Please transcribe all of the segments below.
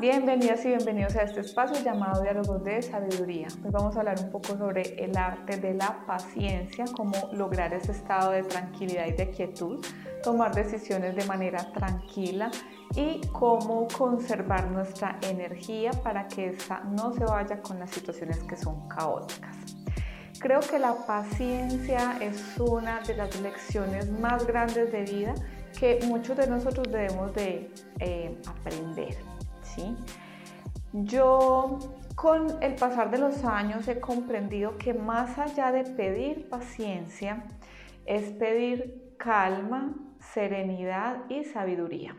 bienvenidas y bienvenidos a este espacio llamado Diálogos de Sabiduría. Hoy vamos a hablar un poco sobre el arte de la paciencia, cómo lograr ese estado de tranquilidad y de quietud, tomar decisiones de manera tranquila y cómo conservar nuestra energía para que esta no se vaya con las situaciones que son caóticas. Creo que la paciencia es una de las lecciones más grandes de vida que muchos de nosotros debemos de eh, aprender. Yo con el pasar de los años he comprendido que más allá de pedir paciencia, es pedir calma, serenidad y sabiduría.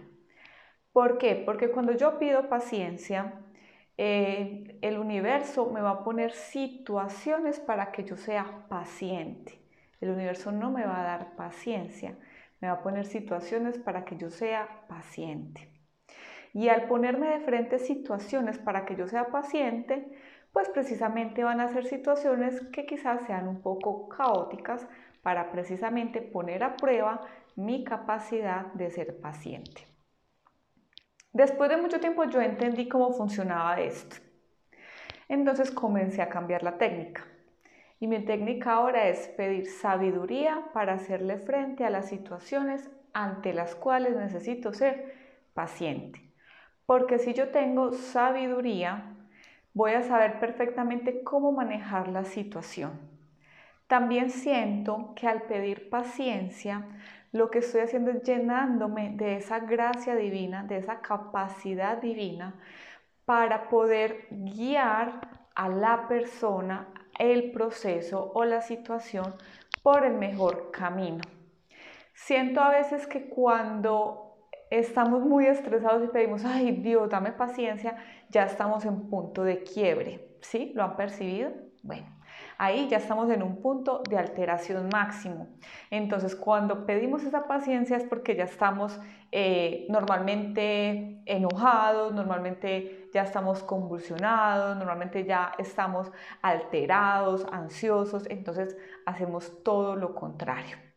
¿Por qué? Porque cuando yo pido paciencia, eh, el universo me va a poner situaciones para que yo sea paciente. El universo no me va a dar paciencia, me va a poner situaciones para que yo sea paciente. Y al ponerme de frente situaciones para que yo sea paciente, pues precisamente van a ser situaciones que quizás sean un poco caóticas para precisamente poner a prueba mi capacidad de ser paciente. Después de mucho tiempo yo entendí cómo funcionaba esto. Entonces comencé a cambiar la técnica. Y mi técnica ahora es pedir sabiduría para hacerle frente a las situaciones ante las cuales necesito ser paciente. Porque si yo tengo sabiduría, voy a saber perfectamente cómo manejar la situación. También siento que al pedir paciencia, lo que estoy haciendo es llenándome de esa gracia divina, de esa capacidad divina para poder guiar a la persona, el proceso o la situación por el mejor camino. Siento a veces que cuando estamos muy estresados y pedimos, ay Dios, dame paciencia, ya estamos en punto de quiebre. ¿Sí? ¿Lo han percibido? Bueno, ahí ya estamos en un punto de alteración máximo. Entonces, cuando pedimos esa paciencia es porque ya estamos eh, normalmente enojados, normalmente ya estamos convulsionados, normalmente ya estamos alterados, ansiosos, entonces hacemos todo lo contrario.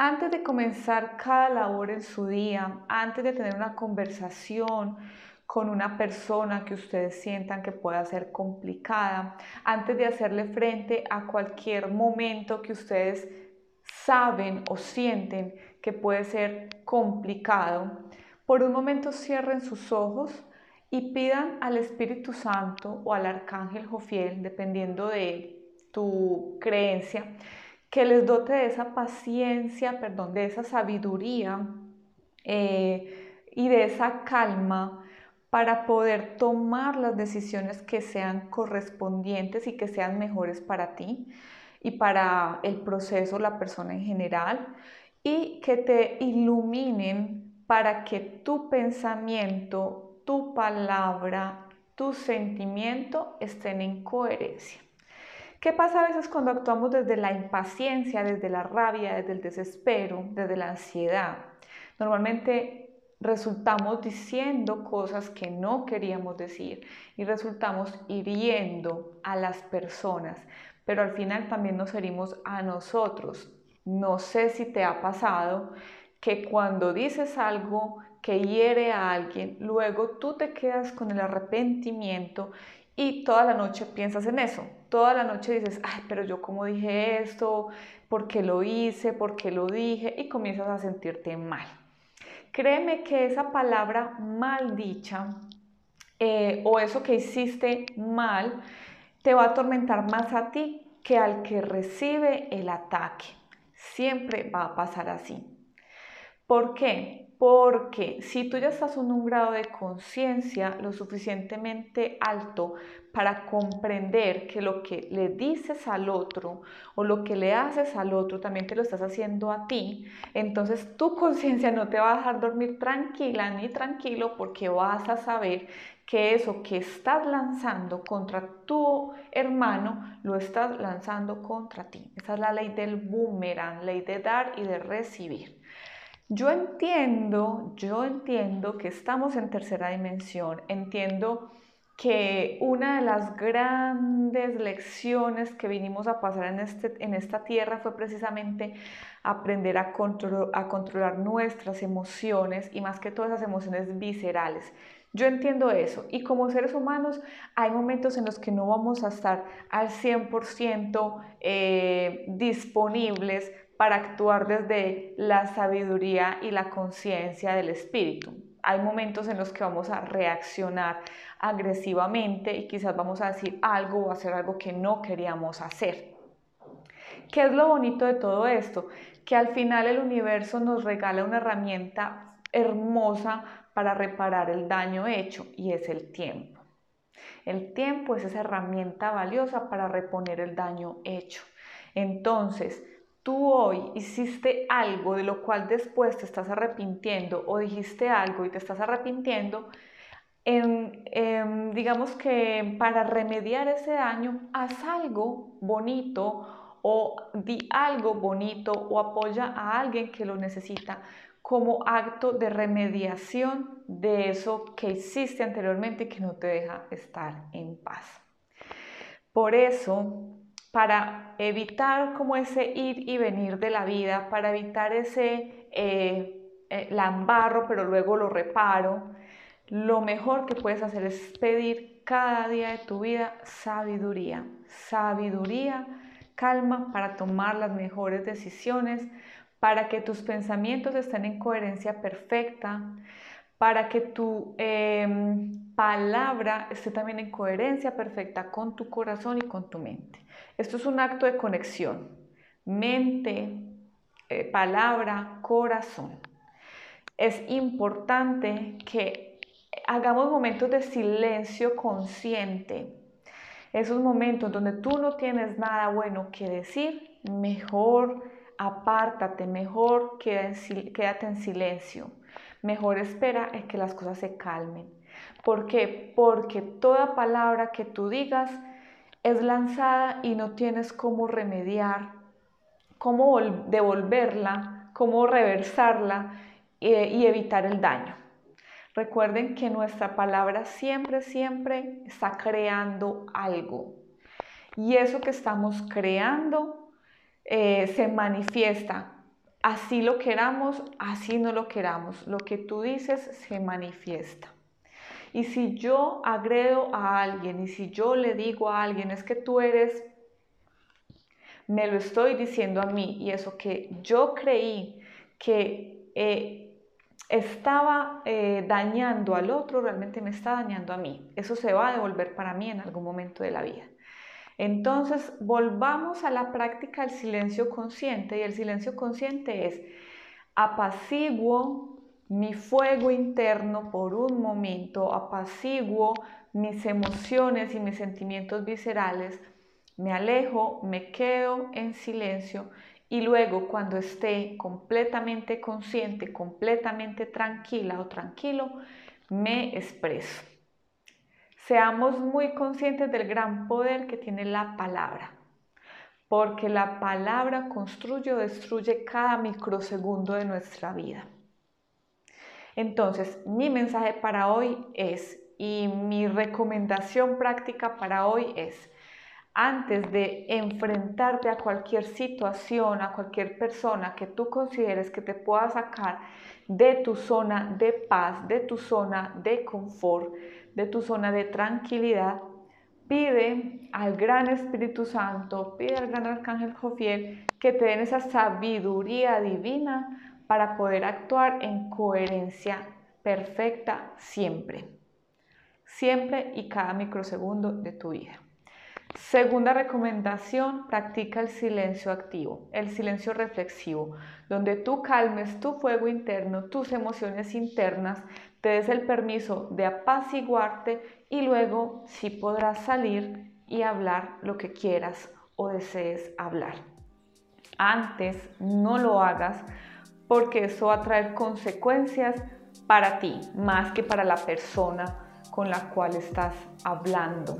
Antes de comenzar cada labor en su día, antes de tener una conversación con una persona que ustedes sientan que pueda ser complicada, antes de hacerle frente a cualquier momento que ustedes saben o sienten que puede ser complicado, por un momento cierren sus ojos y pidan al Espíritu Santo o al Arcángel Jofiel, dependiendo de tu creencia, que les dote de esa paciencia, perdón, de esa sabiduría eh, y de esa calma para poder tomar las decisiones que sean correspondientes y que sean mejores para ti y para el proceso, la persona en general, y que te iluminen para que tu pensamiento, tu palabra, tu sentimiento estén en coherencia. ¿Qué pasa a veces cuando actuamos desde la impaciencia, desde la rabia, desde el desespero, desde la ansiedad? Normalmente resultamos diciendo cosas que no queríamos decir y resultamos hiriendo a las personas, pero al final también nos herimos a nosotros. No sé si te ha pasado que cuando dices algo que hiere a alguien, luego tú te quedas con el arrepentimiento y toda la noche piensas en eso. Toda la noche dices, ay, pero yo cómo dije esto, por qué lo hice, por qué lo dije, y comienzas a sentirte mal. Créeme que esa palabra mal dicha eh, o eso que hiciste mal te va a atormentar más a ti que al que recibe el ataque. Siempre va a pasar así. ¿Por qué? Porque si tú ya estás en un grado de conciencia lo suficientemente alto para comprender que lo que le dices al otro o lo que le haces al otro también te lo estás haciendo a ti, entonces tu conciencia no te va a dejar dormir tranquila ni tranquilo porque vas a saber que eso que estás lanzando contra tu hermano lo estás lanzando contra ti. Esa es la ley del boomerang, ley de dar y de recibir. Yo entiendo, yo entiendo que estamos en tercera dimensión, entiendo que una de las grandes lecciones que vinimos a pasar en, este, en esta tierra fue precisamente aprender a, controlar nuestras emociones y más que todas esas emociones viscerales. Yo entiendo eso y como seres humanos hay momentos en los que no vamos a estar al 100% eh, disponibles para actuar desde la sabiduría y la conciencia del espíritu. Hay momentos en los que vamos a reaccionar agresivamente y quizás vamos a decir algo o hacer algo que no queríamos hacer. ¿Qué es lo bonito de todo esto? Que al final el universo nos regala una herramienta hermosa para reparar el daño hecho y es el tiempo. El tiempo es esa herramienta valiosa para reponer el daño hecho. Entonces, tú hoy hiciste algo de lo cual después te estás arrepintiendo o dijiste algo y te estás arrepintiendo, digamos que para remediar ese daño, haz algo bonito o di algo bonito o apoya a alguien que lo necesita como acto de remediación de eso que hiciste anteriormente y que no te deja estar en paz. Por eso, para evitar como ese ir y venir de la vida, para evitar ese eh, eh, lambarro, pero luego lo reparo, lo mejor que puedes hacer es pedir cada día de tu vida sabiduría, sabiduría, calma para tomar las mejores decisiones, para que tus pensamientos estén en coherencia perfecta, para que tu em, palabra esté también en coherencia perfecta con tu corazón y con tu mente. Esto es un acto de conexión, mente, eh, palabra, corazón. Es importante que hagamos momentos de silencio consciente. Esos momentos donde tú no tienes nada bueno que decir, mejor apártate, mejor quédate en silencio. Mejor espera es que las cosas se calmen. ¿Por qué? Porque toda palabra que tú digas es lanzada y no tienes cómo remediar, cómo devolverla, cómo reversarla eh, y evitar el daño. Recuerden que nuestra palabra siempre, siempre está creando algo. Y eso que estamos creando eh, se manifiesta. Así lo queramos, así no lo queramos. Lo que tú dices se manifiesta. Y si yo agredo a alguien y si yo le digo a alguien es que tú eres, me lo estoy diciendo a mí y eso que yo creí que eh, estaba eh, dañando al otro, realmente me está dañando a mí. Eso se va a devolver para mí en algún momento de la vida. Entonces, volvamos a la práctica del silencio consciente y el silencio consciente es apaciguo mi fuego interno por un momento, apaciguo mis emociones y mis sentimientos viscerales, me alejo, me quedo en silencio y luego cuando esté completamente consciente, completamente tranquila o tranquilo, me expreso. Seamos muy conscientes del gran poder que tiene la palabra, porque la palabra construye o destruye cada microsegundo de nuestra vida. Entonces, mi mensaje para hoy es, y mi recomendación práctica para hoy es, antes de enfrentarte a cualquier situación, a cualquier persona que tú consideres que te pueda sacar de tu zona de paz, de tu zona de confort, de tu zona de tranquilidad, pide al gran Espíritu Santo, pide al gran Arcángel Jofiel que te den esa sabiduría divina para poder actuar en coherencia perfecta siempre, siempre y cada microsegundo de tu vida. Segunda recomendación, practica el silencio activo, el silencio reflexivo, donde tú calmes tu fuego interno, tus emociones internas, te des el permiso de apaciguarte y luego sí podrás salir y hablar lo que quieras o desees hablar. Antes no lo hagas porque eso va a traer consecuencias para ti más que para la persona con la cual estás hablando.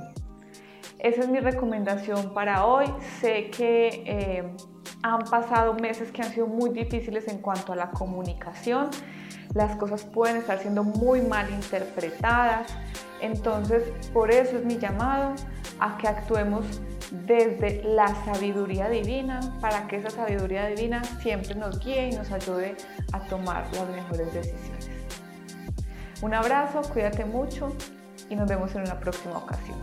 Esa es mi recomendación para hoy. Sé que eh, han pasado meses que han sido muy difíciles en cuanto a la comunicación. Las cosas pueden estar siendo muy mal interpretadas. Entonces, por eso es mi llamado a que actuemos desde la sabiduría divina para que esa sabiduría divina siempre nos guíe y nos ayude a tomar las mejores decisiones. Un abrazo, cuídate mucho y nos vemos en una próxima ocasión.